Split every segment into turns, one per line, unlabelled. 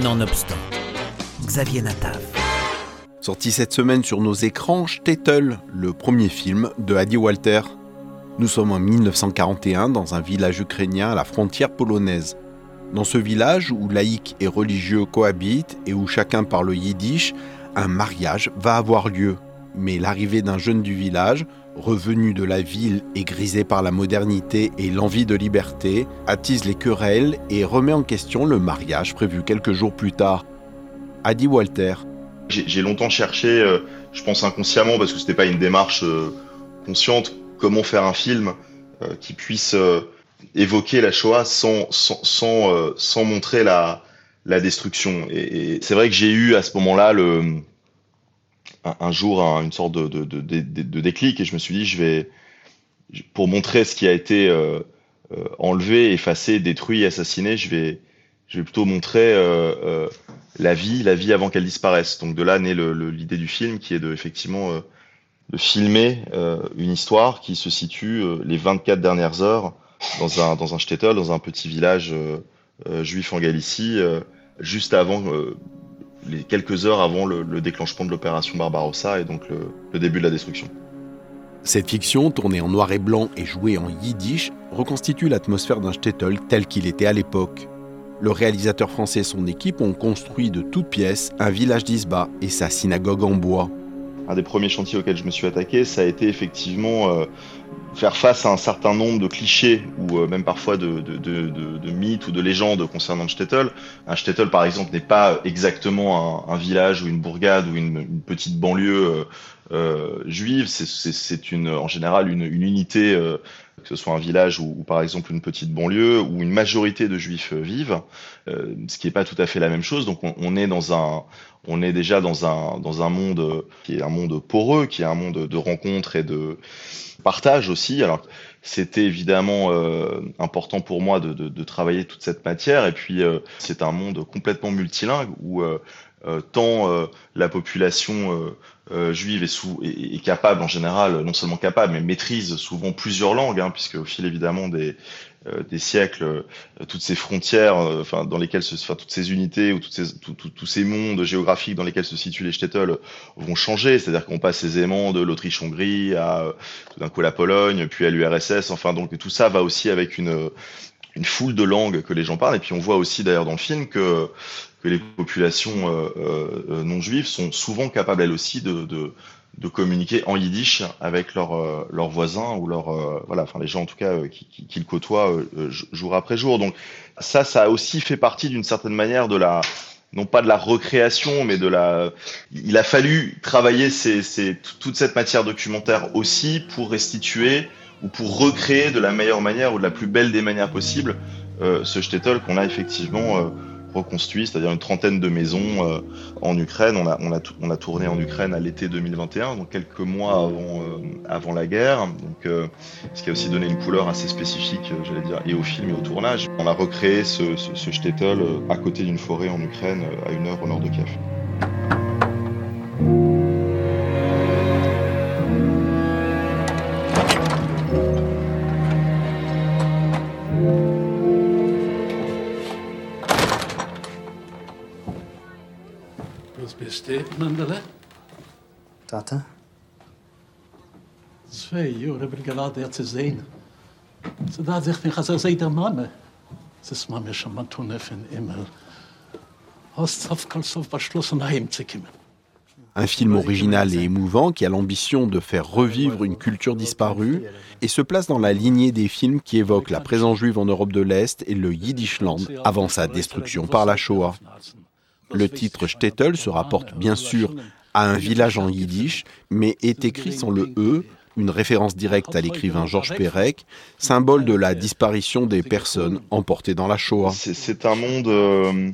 Nonobstant, Xavier Natav.
Sorti cette semaine sur nos écrans, Shtetl, le premier film de Adi Walter. Nous sommes en 1941 dans un village ukrainien à la frontière polonaise. Dans ce village où laïcs et religieux cohabitent et où chacun parle yiddish, un mariage va avoir lieu. Mais l'arrivée d'un jeune du village, revenu de la ville et grisé par la modernité et l'envie de liberté, attise les querelles et remet en question le mariage prévu quelques jours plus tard. Adi Walter,
j'ai longtemps cherché, euh, je pense inconsciemment, parce que c'était pas une démarche euh, consciente, comment faire un film euh, qui puisse évoquer la Shoah sans, sans, sans, sans montrer la, la destruction. Et, c'est vrai que j'ai eu à ce moment-là le, un, jour une sorte de, de, de, de, déclic et je me suis dit, je vais, pour montrer ce qui a été enlevé, effacé, détruit, assassiné, je vais, je vais plutôt montrer euh, euh, la vie, la vie avant qu'elle disparaisse. Donc de là naît l'idée du film, qui est de effectivement euh, de filmer une histoire qui se situe les 24 dernières heures dans un dans un shtetl, dans un petit village juif en Galicie, juste avant les quelques heures avant le, déclenchement de l'opération Barbarossa et donc le début de la destruction.
Cette fiction, tournée en noir et blanc et jouée en yiddish, reconstitue l'atmosphère d'un shtetl tel qu'il était à l'époque. Le réalisateur français et son équipe ont construit de toutes pièces un village d'Isba et sa synagogue en bois.
Un des premiers chantiers auxquels je me suis attaqué, ça a été effectivement euh, faire face à un certain nombre de clichés ou euh, même parfois de, mythes ou de légendes concernant Stettel. Un Stettel, par exemple, n'est pas exactement un, village ou une bourgade ou une, petite banlieue euh, juive. C'est une, en général une, unité que ce soit un village ou, par exemple une petite banlieue où une majorité de juifs vivent, euh, ce qui n'est pas tout à fait la même chose. Donc on, est dans un, on est déjà dans un dans un monde qui est un monde poreux, qui est un monde de rencontres et de partage aussi. Alors c'était évidemment euh, important pour moi de, travailler toute cette matière. Et puis euh, c'est un monde complètement multilingue où tant la population euh, juive est, sous, est, capable en général, non seulement capable, mais maîtrise souvent plusieurs langues, hein, puisque au fil évidemment des, euh, des siècles, euh, toutes ces frontières, enfin dans lesquelles se, toutes ces unités ou toutes ces, tous ces mondes géographiques dans lesquels se situent les shtetl vont changer. C'est-à-dire qu'on passe aisément de l'Autriche-Hongrie à tout d'un coup la Pologne, puis à l'URSS. Enfin donc tout ça va aussi avec une une foule de langues que les gens parlent. Et puis on voit aussi d'ailleurs dans le film que que les populations euh, euh, non juives sont souvent capables elles aussi de, de, de communiquer en yiddish avec leurs euh, leurs voisins ou leurs voilà enfin les gens en tout cas qui, qui, qui le côtoient jour après jour donc ça ça a aussi fait partie d'une certaine manière de la non pas de la recréation mais de la il a fallu travailler ces, ces, toute cette matière documentaire aussi pour restituer ou pour recréer de la meilleure manière ou de la plus belle des manières possibles ce shtetl qu'on a effectivement reconstruit, c'est-à-dire une trentaine de maisons euh, en Ukraine. On a, on, a, on a tourné en Ukraine à l'été 2021, donc quelques mois avant, euh, avant la guerre, donc, euh, ce qui a aussi donné une couleur assez spécifique, j'allais dire, et au film et au tournage. On a recréé ce, ce, ce shtetl à côté d'une forêt en Ukraine, à une heure au nord de Kiev.
Bist Mandele?
Tata?
Twee jaar heb ik geladen te zien. Ze daar zegt niet, ze zei de Mama. Ze is Mama schon mal tun in Himmel. Hast auf Kalsov beschlossen, heimzukommen.
Un film original et émouvant qui a l'ambition de faire revivre une culture disparue et se place dans la lignée des films qui évoquent la présence juive en Europe de l'Est et le Yiddishland avant sa destruction par la Shoah. Le titre Shtetl se rapporte bien sûr à un village en yiddish, mais est écrit sans le E, une référence directe à l'écrivain Georges Perec, symbole de la disparition des personnes emportées dans la Shoah.
C'est un monde euh,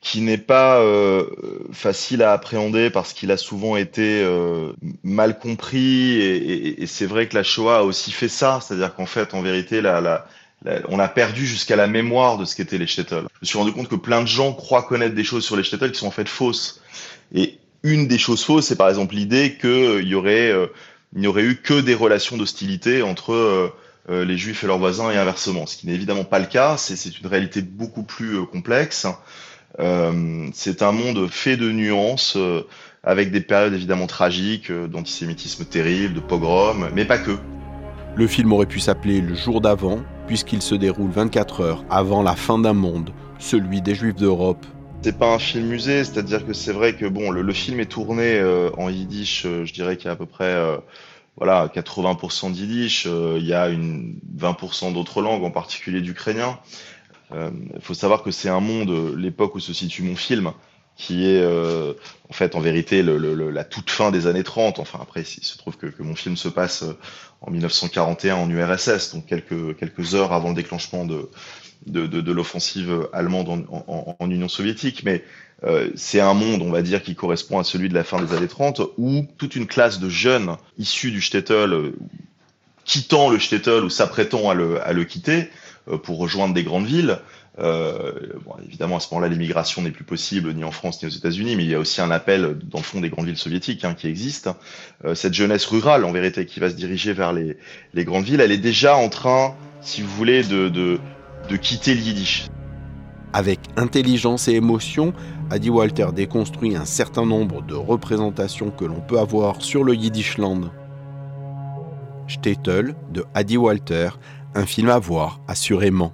qui n'est pas euh, facile à appréhender parce qu'il a souvent été euh, mal compris et, c'est vrai que la Shoah a aussi fait ça, c'est-à-dire qu'en fait, en vérité, la, la, on a perdu jusqu'à la mémoire de ce qu'étaient les shtetl. Je me suis rendu compte que plein de gens croient connaître des choses sur les shtetl qui sont en fait fausses. Et une des choses fausses, c'est par exemple l'idée qu'il euh, euh, n'y aurait eu que des relations d'hostilité entre euh, les juifs et leurs voisins et inversement. Ce qui n'est évidemment pas le cas. C'est une réalité beaucoup plus complexe. c'est un monde fait de nuances, avec des périodes évidemment tragiques, d'antisémitisme terrible, de pogroms, mais pas que.
Le film aurait pu s'appeler Le jour d'avant, puisqu'il se déroule 24 heures avant la fin d'un monde, celui des Juifs d'Europe.
C'est pas un film musée, c'est-à-dire que c'est vrai que bon, le, film est tourné euh, en yiddish, euh, je dirais qu'il y a à peu près euh, voilà 80% d'yiddish, il y a une 20% d'autres langues, en particulier d'ukrainien. Il faut savoir que c'est un monde, l'époque où se situe mon film, qui est euh, en fait en vérité la toute fin des années 30. Enfin après, il se trouve que, mon film se passe euh, en 1941 en URSS, donc quelques, heures avant le déclenchement de, l'offensive allemande en, Union soviétique. Mais euh, c'est un monde, on va dire, qui correspond à celui de la fin des années 30, où toute une classe de jeunes issus du shtetl, quittant le shtetl ou s'apprêtant à le, quitter pour rejoindre des grandes villes, euh, évidemment, à ce moment-là, l'immigration n'est plus possible ni en France ni aux États-Unis, mais il y a aussi un appel dans le fond des grandes villes soviétiques hein, qui existe. Euh, cette jeunesse rurale, en vérité, qui va se diriger vers les, grandes villes, elle est déjà en train, si vous voulez, de, quitter le yiddish.
Avec intelligence et émotion, Adi Walter déconstruit un certain nombre de représentations que l'on peut avoir sur le Yiddishland. Shtetl de Adi Walter, un film à voir assurément.